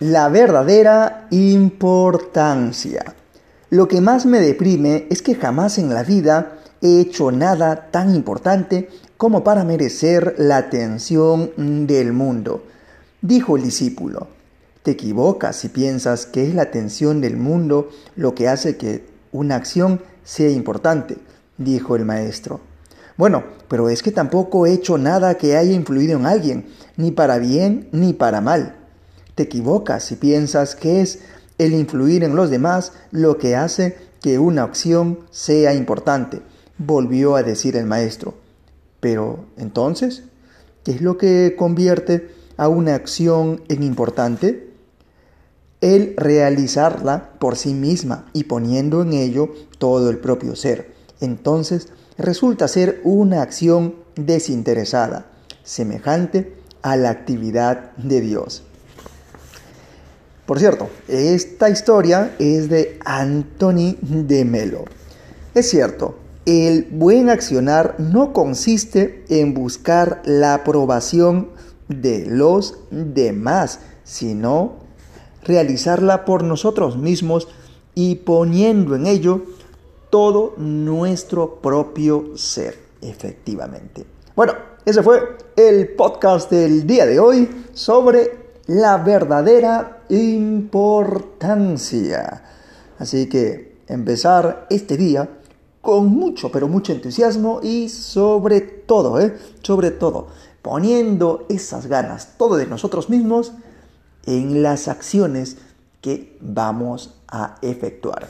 La verdadera importancia. Lo que más me deprime es que jamás en la vida he hecho nada tan importante como para merecer la atención del mundo. Dijo el discípulo, te equivocas si piensas que es la atención del mundo lo que hace que una acción sea importante, dijo el maestro. Bueno, pero es que tampoco he hecho nada que haya influido en alguien, ni para bien ni para mal. Te equivocas si piensas que es el influir en los demás lo que hace que una acción sea importante, volvió a decir el maestro. Pero entonces, ¿qué es lo que convierte a una acción en importante? El realizarla por sí misma y poniendo en ello todo el propio ser. Entonces resulta ser una acción desinteresada, semejante a la actividad de Dios. Por cierto, esta historia es de Anthony de Melo. Es cierto, el buen accionar no consiste en buscar la aprobación de los demás, sino realizarla por nosotros mismos y poniendo en ello todo nuestro propio ser, efectivamente. Bueno, ese fue el podcast del día de hoy sobre la verdadera importancia. Así que empezar este día con mucho, pero mucho entusiasmo y sobre todo, ¿eh? sobre todo, poniendo esas ganas, todo de nosotros mismos, en las acciones que vamos a efectuar.